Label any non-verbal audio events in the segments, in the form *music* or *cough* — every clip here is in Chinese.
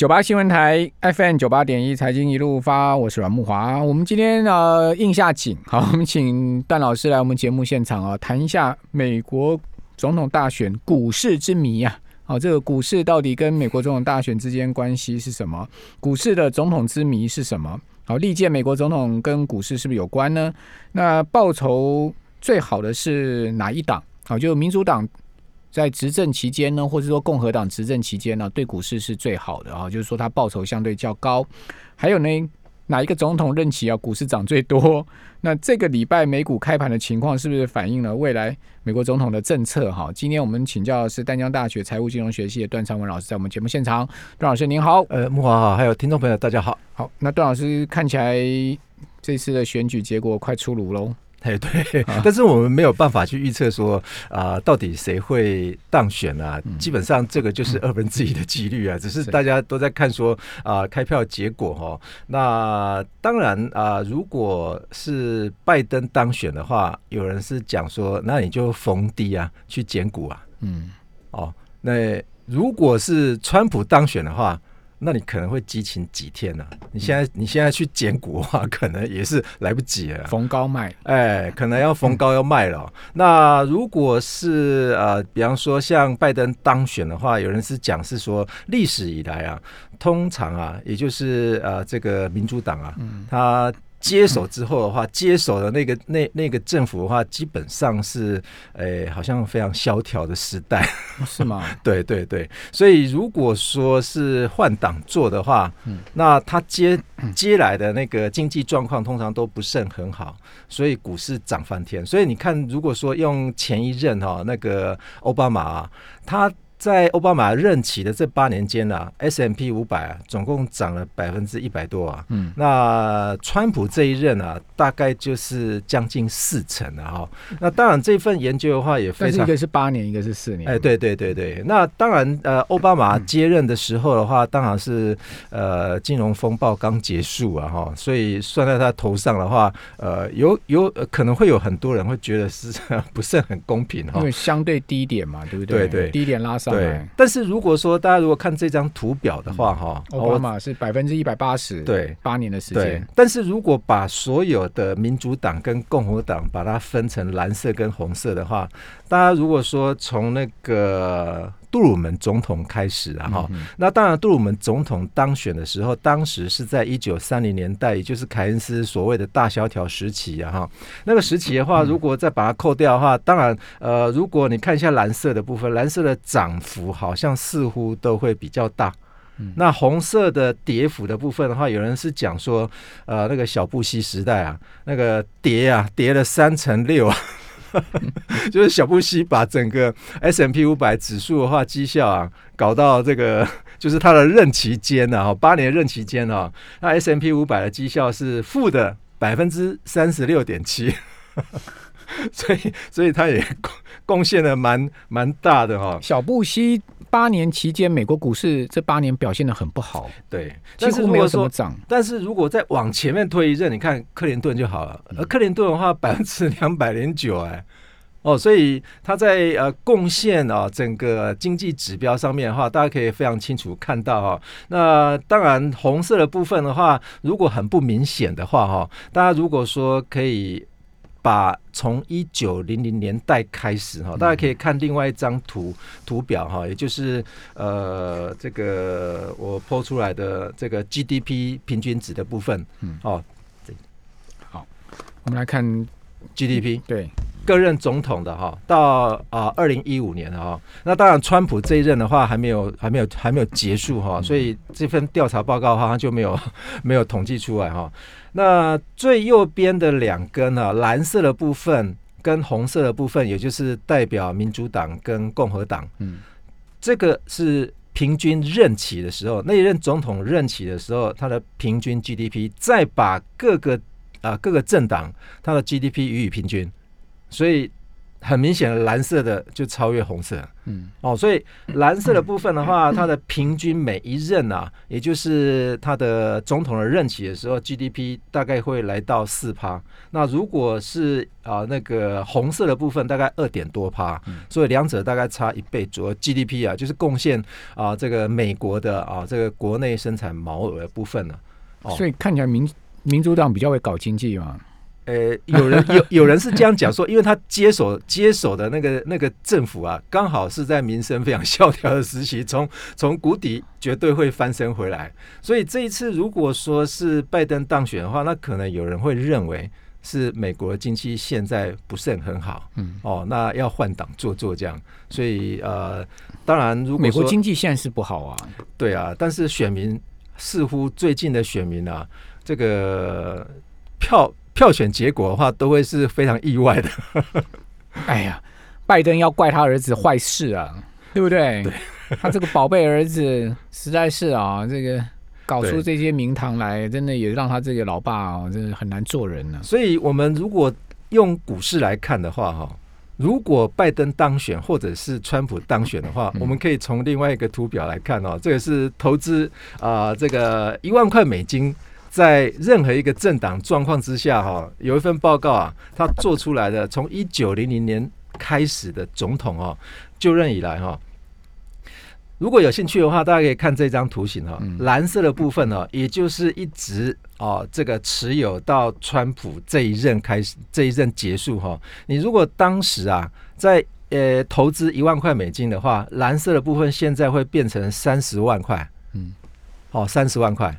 九八新闻台 FM 九八点一财经一路发，我是阮木华。我们今天呃应下景，好，我们请段老师来我们节目现场啊，谈一下美国总统大选股市之谜啊。好，这个股市到底跟美国总统大选之间关系是什么？股市的总统之谜是什么？好，历届美国总统跟股市是不是有关呢？那报酬最好的是哪一党？好，就民主党。在执政期间呢，或者说共和党执政期间呢，对股市是最好的啊，就是说它报酬相对较高。还有呢，哪一个总统任期啊，股市涨最多？那这个礼拜美股开盘的情况是不是反映了未来美国总统的政策？哈，今天我们请教的是丹江大学财务金融学系的段昌文老师，在我们节目现场。段老师您好，呃，木华好，还有听众朋友大家好。好，那段老师看起来这次的选举结果快出炉喽。哎，对，但是我们没有办法去预测说啊，到底谁会当选啊？基本上这个就是二分之一的几率啊，只是大家都在看说啊，开票结果哈。那当然啊，如果是拜登当选的话，有人是讲说，那你就逢低啊去捡股啊。嗯，哦，那如果是川普当选的话。那你可能会激情几天呢？你现在你现在去捡股的话，可能也是来不及了。逢高卖，哎，可能要逢高要卖了。那如果是呃，比方说像拜登当选的话，有人是讲是说历史以来啊，通常啊，也就是呃，这个民主党啊，他。接手之后的话，接手的那个那那个政府的话，基本上是，诶，好像非常萧条的时代，是吗？*laughs* 对对对，所以如果说是换党做的话，嗯，那他接接来的那个经济状况通常都不甚很好，所以股市涨翻天。所以你看，如果说用前一任哈那个奥巴马，他。在奥巴马任期的这八年间呢，S M P 五百啊，总共涨了百分之一百多啊。嗯，那川普这一任啊，大概就是将近四成了哈。那当然这份研究的话也非常，一个是八年，一个是四年。哎，对对对对。那当然呃，奥巴马接任的时候的话，当然是呃金融风暴刚结束啊哈，所以算在他头上的话，呃有有可能会有很多人会觉得是 *laughs* 不是很公平哈，因为相对低点嘛，对不对？对对，低点拉上。对，但是如果说大家如果看这张图表的话，哈，奥巴马是百分之一百八十，对，八年的时间。但是如果把所有的民主党跟共和党把它分成蓝色跟红色的话，大家如果说从那个。杜鲁门总统开始啊哈，那当然杜鲁门总统当选的时候，当时是在一九三零年代，也就是凯恩斯所谓的大萧条时期啊哈。那个时期的话，如果再把它扣掉的话，当然呃，如果你看一下蓝色的部分，蓝色的涨幅好像似乎都会比较大。那红色的跌幅的部分的话，有人是讲说，呃，那个小布希时代啊，那个跌啊，跌了三成六啊。*laughs* 就是小布希把整个 S M P 五百指数的话绩效啊，搞到这个就是他的任期间呢，哈，八年任期间啊，那 S M P 五百的绩效是负的百分之三十六点七，*laughs* 所以所以他也贡献的蛮蛮大的哈。小布希。八年期间，美国股市这八年表现的很不好，对，几乎没有什么涨。但是如果再往前面推一阵，你看克林顿就好了。而克林顿的话，*laughs* 百分之两百零九，哎，哦，所以他在呃贡献啊整个经济指标上面的话，大家可以非常清楚看到哈。那当然红色的部分的话，如果很不明显的话哈，大家如果说可以。把从一九零零年代开始哈，大家可以看另外一张图图表哈，也就是呃这个我剖出来的这个 GDP 平均值的部分，嗯，哦，好，我们来看 GDP，对。各任总统的哈，到啊二零一五年哈，那当然川普这一任的话还没有还没有还没有结束哈，所以这份调查报告的话他就没有 *laughs* 没有统计出来哈。那最右边的两根呢，蓝色的部分跟红色的部分，也就是代表民主党跟共和党，嗯，这个是平均任期的时候，那一任总统任期的时候，他的平均 GDP，再把各个啊各个政党他的 GDP 予以平均。所以很明显的蓝色的就超越红色，嗯，哦，所以蓝色的部分的话，它的平均每一任啊，也就是它的总统的任期的时候，GDP 大概会来到四趴。那如果是啊那个红色的部分，大概二点多趴，所以两者大概差一倍左右。GDP 啊，就是贡献啊这个美国的啊这个国内生产毛额的部分呢。哦，所以看起来民民主党比较会搞经济嘛。呃，有人有 *laughs* 有人是这样讲说，因为他接手接手的那个那个政府啊，刚好是在民生非常萧条的时期，*laughs* 从从谷底绝对会翻身回来。所以这一次如果说是拜登当选的话，那可能有人会认为是美国经济现在不是很好，嗯，哦，那要换党做做这样。所以呃，当然如果美国经济现在是不好啊，对啊，但是选民似乎最近的选民啊，这个票。票选结果的话，都会是非常意外的。哎呀，拜登要怪他儿子坏事啊，对不对？对，他这个宝贝儿子实在是啊，这个搞出这些名堂来，真的也让他这个老爸哦，真的很难做人呢。所以，我们如果用股市来看的话，哈，如果拜登当选或者是川普当选的话，我们可以从另外一个图表来看哦，这个是投资啊，这个一万块美金。在任何一个政党状况之下，哈，有一份报告啊，他做出来的，从一九零零年开始的总统哦就任以来哈，如果有兴趣的话，大家可以看这张图形哈，蓝色的部分呢，也就是一直哦这个持有到川普这一任开始，这一任结束哈，你如果当时啊在呃投资一万块美金的话，蓝色的部分现在会变成三十万块，嗯，哦三十万块。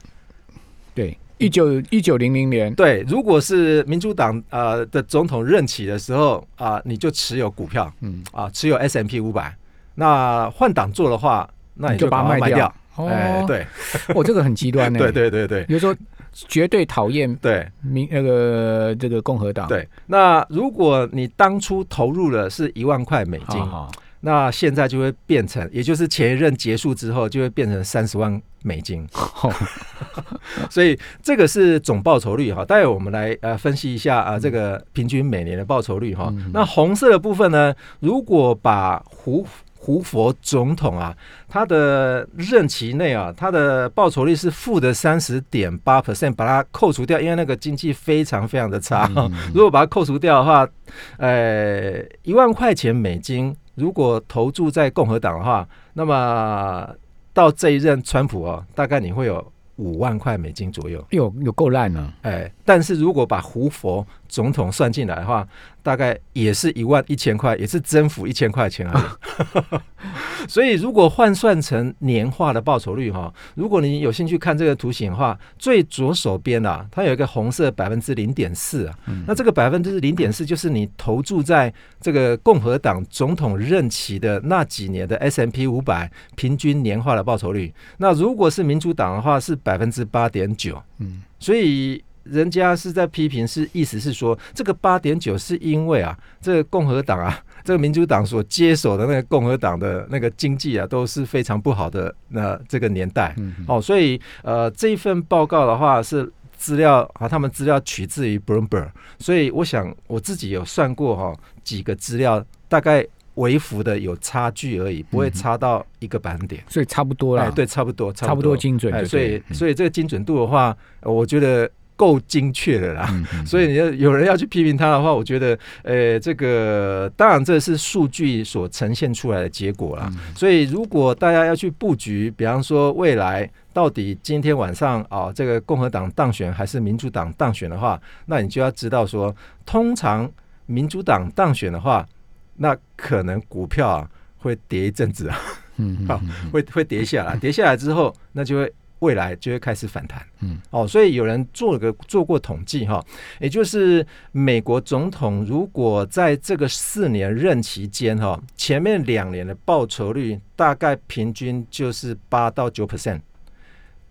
对，一九一九零零年，对，如果是民主党呃的总统任期的时候啊，你就持有股票，嗯。啊，持有 S M P 五百，那换党做的话，那你就把它卖掉。哦，对，我 *laughs* 这个很极端 *laughs* 呢。对对对对，比如说绝对讨厌对。民那个这个共和党。对，那如果你当初投入了是一万块美金，那现在就会变成，也就是前一任结束之后，就会变成三十万。美金，*laughs* 所以这个是总报酬率哈。待会我们来呃分析一下啊，这个平均每年的报酬率哈。那红色的部分呢，如果把胡胡佛总统啊，他的任期内啊，他的报酬率是负的三十点八 percent，把它扣除掉，因为那个经济非常非常的差。如果把它扣除掉的话，呃，一万块钱美金，如果投注在共和党的话，那么。到这一任川普哦，大概你会有五万块美金左右，有有够烂呢，哎，但是如果把胡佛总统算进来的话，大概也是一万一千块，也是增幅一千块钱而已。*laughs* 所以，如果换算成年化的报酬率哈，如果你有兴趣看这个图形的话，最左手边啊，它有一个红色百分之零点四啊，那这个百分之零点四就是你投注在这个共和党总统任期的那几年的 S M P 五百平均年化的报酬率。那如果是民主党的话，是百分之八点九。嗯，所以。人家是在批评，是意思是说，这个八点九是因为啊，这个共和党啊，*laughs* 这个民主党所接手的那个共和党的那个经济啊，都是非常不好的那这个年代。哦，所以呃，这一份报告的话是资料啊，他们资料取自于 Bloomberg，所以我想我自己有算过哈，几个资料大概微幅的有差距而已，不会差到一个百分点，所以差不多了，对，差不多，差不多。精准，所以所以这个精准度的话，我觉得。够精确的啦，所以你要有人要去批评他的话，我觉得，呃，这个当然这是数据所呈现出来的结果啦。所以如果大家要去布局，比方说未来到底今天晚上啊，这个共和党当选还是民主党当选的话，那你就要知道说，通常民主党当选的话，那可能股票啊会跌一阵子啊，嗯，好，*laughs* 会会跌下来，跌下来之后，那就会。未来就会开始反弹，嗯，哦，所以有人做了个做过统计哈，也就是美国总统如果在这个四年任期间哈，前面两年的报酬率大概平均就是八到九 percent，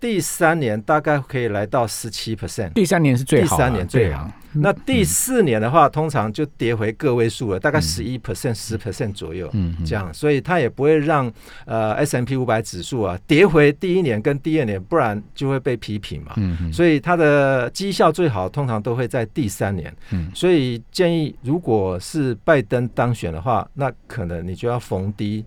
第三年大概可以来到十七 percent，第三年是最好啊，第三年最好。那第四年的话，通常就跌回个位数了，大概十一 percent、十 percent 左右，嗯嗯。这样，所以它也不会让呃 S M P 五百指数啊跌回第一年跟第二年，不然就会被批评嘛。嗯嗯。所以它的绩效最好，通常都会在第三年。嗯。所以建议，如果是拜登当选的话，那可能你就要逢低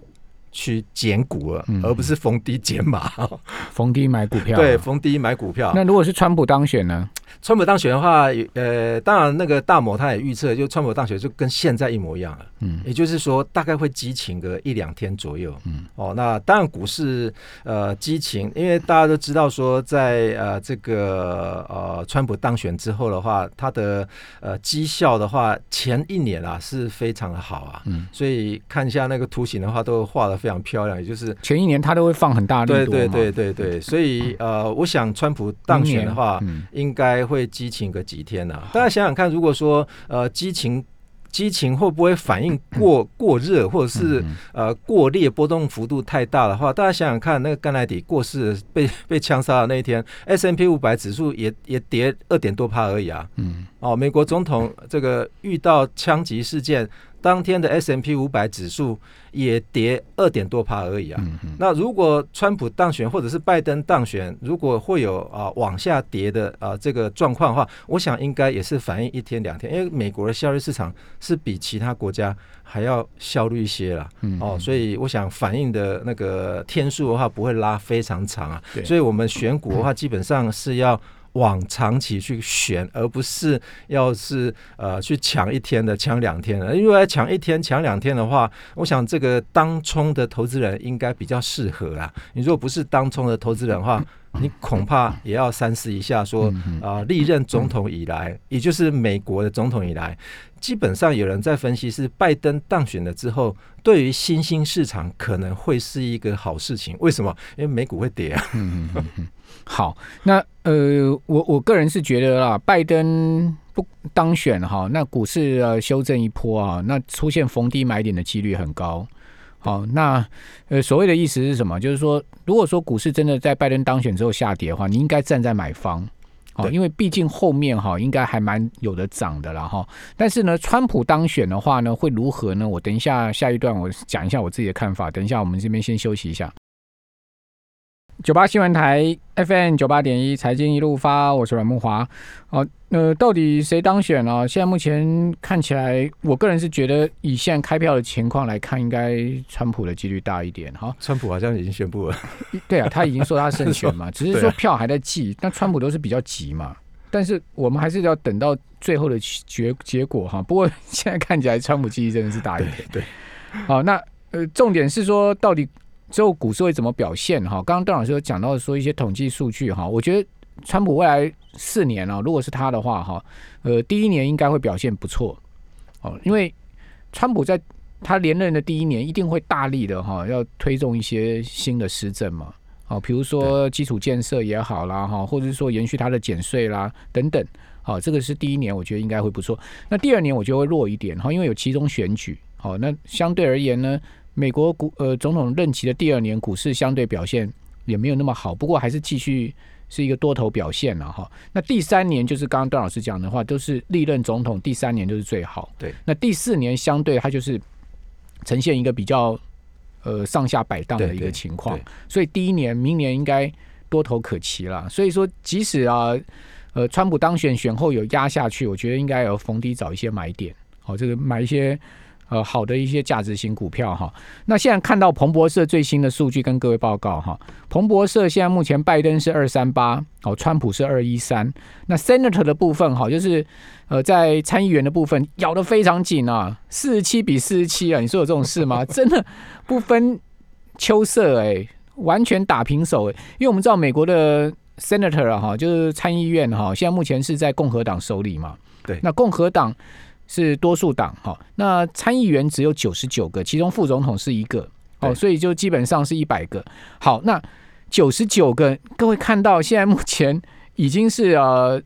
去减股了，嗯而不是逢低减码。*laughs* 逢低买股票啊。对，逢低买股票。那如果是川普当选呢？川普当选的话，呃，当然那个大摩他也预测，就川普当选就跟现在一模一样了。嗯也就是说，大概会激情个一两天左右。嗯，哦，那当然股市呃激情，因为大家都知道说在，呃这个呃川普当选之后的话，他的呃绩效的话，前一年啊是非常的好啊。嗯，所以看一下那个图形的话，都画的非常漂亮，也就是。前一年他都会放很大力度嘛对对对对对，所以呃，我想川普当选的话，应该会激情个几天呐、大家想想看，如果说呃激情激情会不会反应过过热，或者是嗯呃过烈，波动幅度太大的话，大家想想看，那个甘乃迪过世被被枪杀的那一天，S M P 五百指数也也跌二点多帕而已啊。嗯哦，美国总统这个遇到枪击事件，当天的 S M P 五百指数也跌二点多趴而已啊。那如果川普当选，或者是拜登当选，如果会有啊、往下跌的啊、这个状况的话，我想应该也是反映一天两天，因为美国的效率市场是比其他国家还要效率一些啦。嗯哦，所以我想反映的那个天数的话，不会拉非常长啊。所以我们选股的话，基本上是要。往长期去选，而不是要是呃去抢一天的、抢两天的。因为抢一天、抢两天的话，我想这个当冲的投资人应该比较适合啊。你如果不是当冲的投资人的话，你恐怕也要三思一下说，嗯啊、历任总统以来，也就是美国的总统以来，基本上有人在分析是拜登当选了之后，对于新兴市场可能会是一个好事情。为什么？因为美股会跌啊。嗯嗯嗯，好，那呃，我我个人是觉得啦，拜登不当选哈，那股市呃修正一波啊，那出现逢低买点的几率很高。好，那呃所谓的意思是什么？就是说，如果说股市真的在拜登当选之后下跌的话，你应该站在买方。哦，因为毕竟后面哈应该还蛮有的涨的啦哈。但是呢，川普当选的话呢，会如何呢？我等一下下一段我讲一下我自己的看法。等一下我们这边先休息一下。九八新闻台 FM 九八点一财经一路发，我是阮木华。哦，呃，到底谁当选呢、现在目前看起来，我个人是觉得以现在开票的情况来看，应该川普的几率大一点哈。川普好像已经宣布了，对啊，他已经说他胜选嘛，*laughs* 只是说票还在记，但川普都是比较急嘛。但是我们还是要等到最后的结结果哈。不过现在看起来，川普记忆真的是大一点。对，好，那呃，重点是说到底之后股市会怎么表现哈？刚刚邓老师有讲到说一些统计数据哈，我觉得川普未来四年啊，如果是他的话哈，呃，第一年应该会表现不错哦，因为川普在他连任的第一年一定会大力的哈，要推动一些新的施政嘛。哦，比如说基础建设也好啦，哈，或者是说延续他的减税啦等等，好，这个是第一年，我觉得应该会不错。那第二年我觉得会弱一点，哈，因为有其中选举，好，那相对而言呢，美国股呃总统任期的第二年股市相对表现也没有那么好，不过还是继续是一个多头表现了哈。那第三年就是刚刚段老师讲的话，都是历任总统第三年都是最好，对。那第四年相对它就是呈现一个比较呃上下摆荡的一个情况，所以第一年、明年应该多头可期了。所以说，即使啊，呃，川普当选选后有压下去，我觉得应该有逢低找一些买点，好、这个买一些呃好的一些价值型股票哈。那现在看到彭博社最新的数据跟各位报告哈，彭博社现在目前拜登是二三八，哦，川普是二一三。那 Senator 的部分哈，就是呃在参议员的部分咬得非常紧啊，四十七比四十七啊，你说有这种事吗？*laughs* 真的不分秋色哎、完全打平手哎、因为我们知道美国的 Senator 啊哈，就是参议院哈，现在目前是在共和党手里嘛。对那共和党是多数党哈，那参议员只有九十九个，其中副总统是一个哦，所以就基本上是一百个。好，那九十九个，各位看到现在目前已经是呃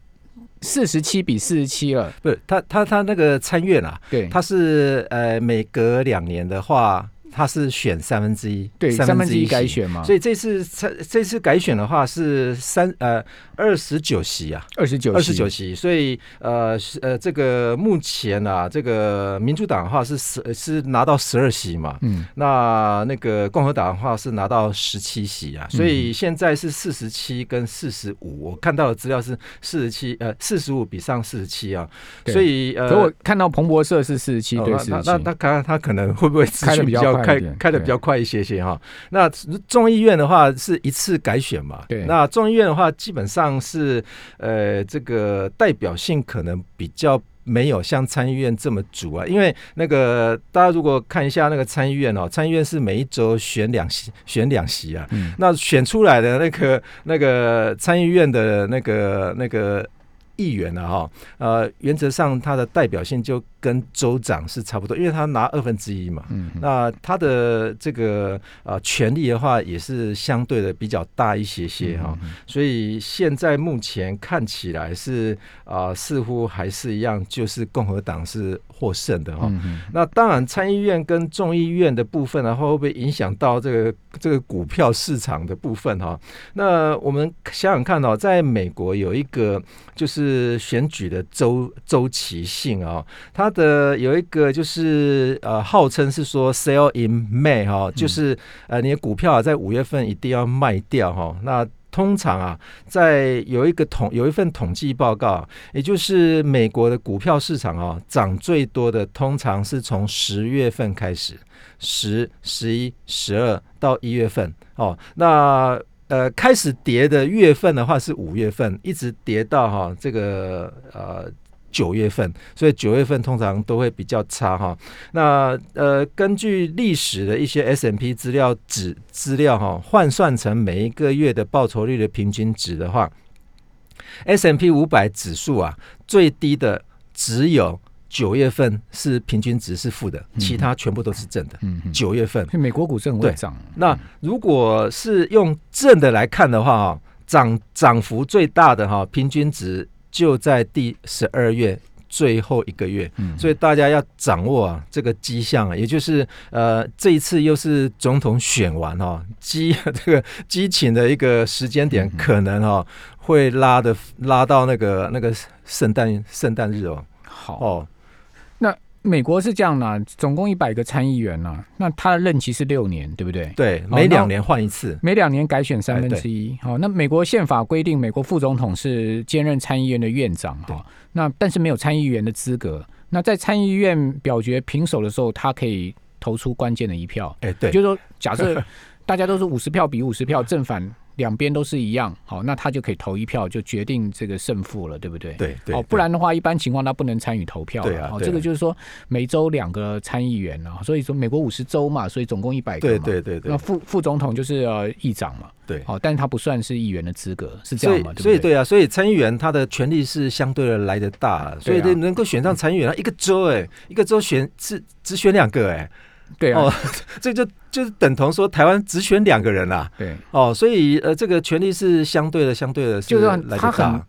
四十七比四十七了，不是他他他那个参院啊，对，他是呃每隔两年的话他是选三分之一，对，三分之一改。选嘛，所以这次这这次改选的话是三呃二十九席啊，二十九二十九席，所以呃呃这个目前啊，这个民主党的话是十是拿到十二席嘛，嗯，那那个共和党的话是拿到十七席啊，所以现在是四十七跟四十五，我看到的资料是四十七呃四十五比上四十七啊，所以呃可我看到彭博社是四十七哦对四十七。那那，那看看他可能会不会资开的比较比较开开的比较快一些些哈。那众议院的话是一次改选嘛，对那众议院的话基本上是呃这个代表性可能比较。没有像参议院这么足啊，因为那个大家如果看一下那个参议院哦，参议院是每一周选两席，选两席啊，嗯，那选出来的那个那个参议院的那个那个议员呢、哈，呃，原则上他的代表性就跟州长是差不多，因为他拿二分之一嘛。嗯嗯那他的这个呃权力的话，也是相对的比较大一些些哈，嗯所以现在目前看起来是啊、似乎还是一样，就是共和党是获胜的哈。嗯嗯那当然，参议院跟众议院的部分然后，会不会影响到这个这个股票市场的部分哈？那我们想想看哦，在美国有一个就是选举的周周期性啊、它的有一个就是呃，号称是说 sell in May 哈、就是呃你的股票啊在五月份一定要卖掉哈、那通常啊，在有一个统有一份统计报告啊，也就是美国的股票市场啊，涨最多的通常是从十月份开始，十、十一、十二到一月份哦。那呃，开始跌的月份的话是五月份，一直跌到哈、这个呃。九月份，所以九月份通常都会比较差哈。那呃，根据历史的一些 S M P 资料指资料哈，换算成每一个月的报酬率的平均值的话，S M P 五百指数啊，最低的只有九月份是平均值是负的，其他全部都是正的。嗯嗯，九月份，美国股市很会对涨，那如果是用正的来看的话，哈，涨涨幅最大的哈，平均值就在第十二月最后一个月，嗯。所以大家要掌握啊这个迹象啊，也就是呃这一次又是总统选完哈，激 *laughs* 这个激情的一个时间点嗯，可能哈会拉的拉到那个那个圣诞圣诞日哦。好，哦美国是这样啦，总共一百个参议员呐，那他的任期是六年，对不对？对，每两年换一次，每两年改选三分之一。好，那美国宪法规定，美国副总统是兼任参议院的院长对哈。那但是没有参议员的资格。那在参议院表决平手的时候，他可以投出关键的一票。哎对就是说，假设大家都是五十票比五十票，*laughs* 正反两边都是一样，好，那他就可以投一票，就决定这个胜负了，对不对？。对对哦，不然的话，一般情况他不能参与投票。哦，对啊对啊这个就是说每周两个参议员啊，所以说美国五十州嘛，所以总共一百个嘛。对对对对那副副总统就是呃议长嘛，对。哦，但是他不算是议员的资格，是这样嘛？，对？所以对啊，所以参议员他的权力是相对的来的大，所以能够选上参议员，他一个州哎、一个州选只只选两个哎、对啊，哦，*laughs* 这就就是等同说台湾只选两个人啦、对，哦，所以呃，这个权力是相对的，相对的就是他很，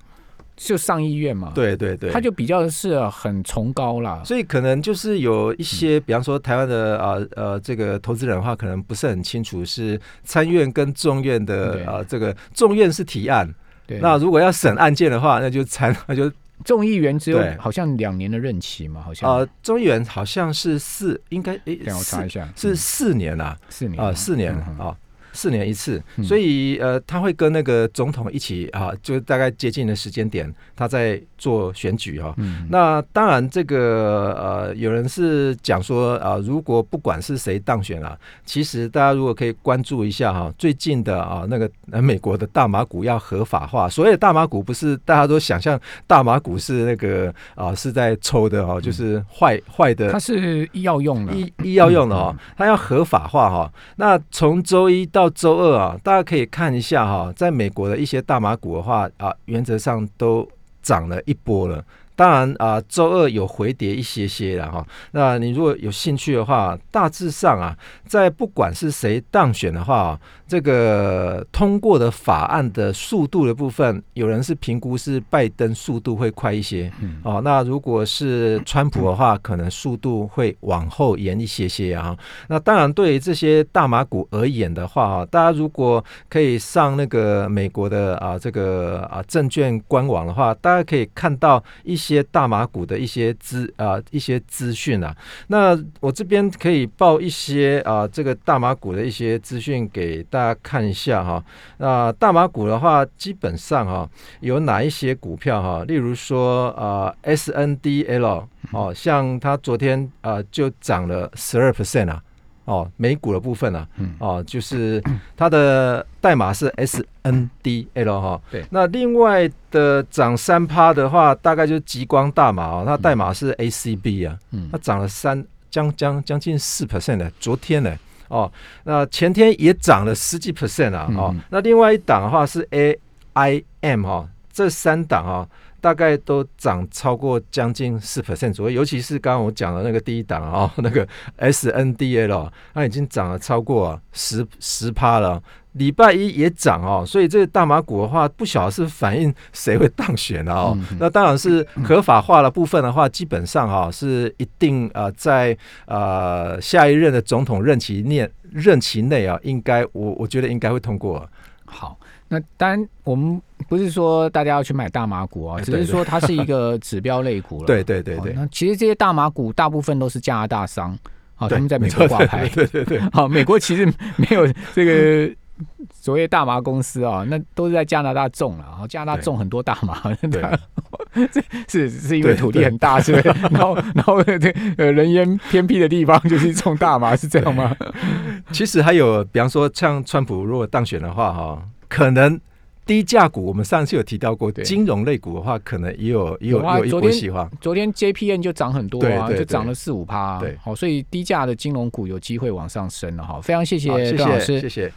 就上议院嘛，，对对对，他就比较是很崇高啦。所以可能就是有一些，比方说台湾的啊呃这个投资人的话，可能不是很清楚是参院跟众院的对。啊这个众院是提案，对，那如果要审案件的话，那就参那就众议员只有好像两年的任期嘛，好像。呃，众议员好像是四，应该诶让我查一下，是嗯四年啊，四年。啊四年啊。四年一次，嗯。所以呃，他会跟那个总统一起啊，就大概接近的时间点，他在做选举哈、嗯，那当然，这个呃，有人是讲说啊、如果不管是谁当选啊，其实大家如果可以关注一下哈、最近的啊那个呃美国的大麻股要合法化，所谓的大麻股不是大家都想象大麻股是那个啊是在抽的哈、就是坏坏的它是医药用的，医医药用的哦，它要合法化哈、那从周一到到周二啊，大家可以看一下哈、在美国的一些大麻股的话啊，原则上都涨了一波了。当然啊，周二有回跌一些些了哈。那你如果有兴趣的话，大致上啊，在不管是谁当选的话，这个通过的法案的速度的部分，有人是评估是拜登速度会快一些，哦，那如果是川普的话，可能速度会往后延一些些啊。那当然，对于这些大马股而言的话，啊，大家如果可以上那个美国的啊这个啊证券官网的话，大家可以看到一些大马股的一些资啊一些资讯啊。那我这边可以报一些啊这个大马股的一些资讯给大。大家看一下哈，那大马股的话，基本上哈有哪一些股票哈？例如说啊，S N D L 哦，像它昨天啊就涨了十二 percent 啊，哦，美股的部分啊，哦，就是它的代码是 S N D L 哈。对。那另外的涨三趴的话，大概就是极光大马哦，它代码是 A C B 啊，它涨了三将将将近四 percent 的，昨天呢。哦，那前天也涨了十几 percent 啊！哦，那另外一档的话是 A I M 哈，这三档哈大概都涨超过将近四 percent 左右，尤其是刚刚我讲的那个第一档啊，*laughs* 那个 S N D L，它已经涨了超过十十趴了。礼拜一也涨哦，所以这个大马股的话，不晓得是反映谁会当选了哦。那当然是合法化的部分的话，基本上哈是一定呃在呃下一任的总统任期内任期内啊，应该我我觉得应该会通过。好，那当然我们不是说大家要去买大麻股啊，只是说它是一个 *laughs* 指标类股了。对对对对。那其实这些大麻股大部分都是加拿大商，好，他们在美国挂牌。对对对。好，*laughs* 美国其实没有这个。所谓大麻公司啊，那都是在加拿大种了，然后加拿大种很多大麻，对，*laughs* 是是因为土地很大，是不是？然后然后这呃人烟偏僻的地方就是种大麻，是这样吗？其实还有，比方说像川普如果当选的话，哈，可能低价股，我们上次有提到过，金融类股的话，可能也有也有有一波喜欢。昨天 JPN 就涨很多啊，就涨了四五趴，对，好，所以低价的金融股有机会往上升了哈。非常谢谢谢段老师，谢谢。